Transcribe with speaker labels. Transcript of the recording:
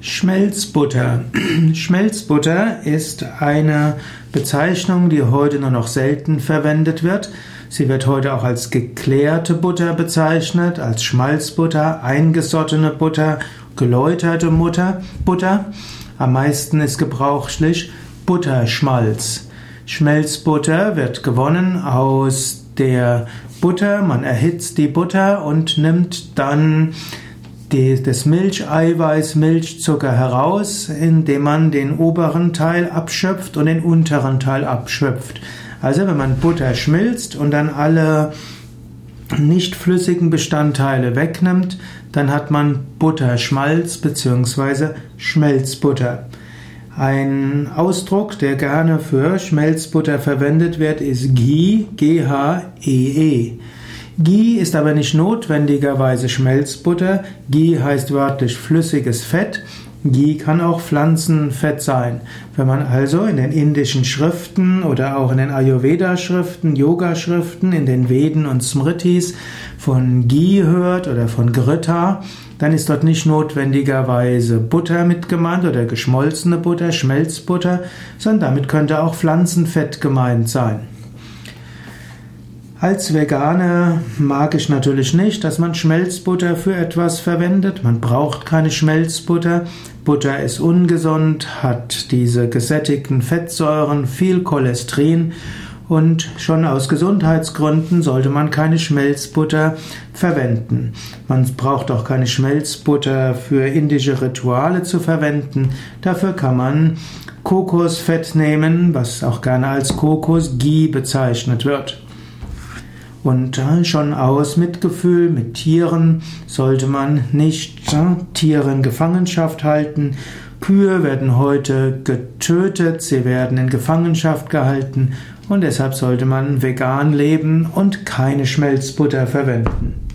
Speaker 1: Schmelzbutter. Schmelzbutter ist eine Bezeichnung, die heute nur noch selten verwendet wird. Sie wird heute auch als geklärte Butter bezeichnet, als Schmalzbutter, eingesottene Butter, geläuterte Mutter, Butter. Am meisten ist gebrauchlich Butterschmalz. Schmelzbutter wird gewonnen aus der Butter. Man erhitzt die Butter und nimmt dann das Milcheiweiß, Milchzucker heraus, indem man den oberen Teil abschöpft und den unteren Teil abschöpft. Also wenn man Butter schmilzt und dann alle nicht flüssigen Bestandteile wegnimmt, dann hat man Butterschmalz bzw. Schmelzbutter. Ein Ausdruck, der gerne für Schmelzbutter verwendet wird, ist Ghee, G-H-E-E. -E. Ghee ist aber nicht notwendigerweise Schmelzbutter. Ghee heißt wörtlich flüssiges Fett. Ghee kann auch Pflanzenfett sein. Wenn man also in den indischen Schriften oder auch in den Ayurveda-Schriften, Yoga-Schriften, in den Veden und Smritis von Ghee hört oder von Grita, dann ist dort nicht notwendigerweise Butter mit gemeint oder geschmolzene Butter, Schmelzbutter, sondern damit könnte auch Pflanzenfett gemeint sein. Als Veganer mag ich natürlich nicht, dass man Schmelzbutter für etwas verwendet. Man braucht keine Schmelzbutter. Butter ist ungesund, hat diese gesättigten Fettsäuren, viel Cholesterin und schon aus Gesundheitsgründen sollte man keine Schmelzbutter verwenden. Man braucht auch keine Schmelzbutter für indische Rituale zu verwenden. Dafür kann man Kokosfett nehmen, was auch gerne als Kokosghee bezeichnet wird. Und schon aus Mitgefühl mit Tieren sollte man nicht Tiere in Gefangenschaft halten. Kühe werden heute getötet, sie werden in Gefangenschaft gehalten und deshalb sollte man vegan leben und keine Schmelzbutter verwenden.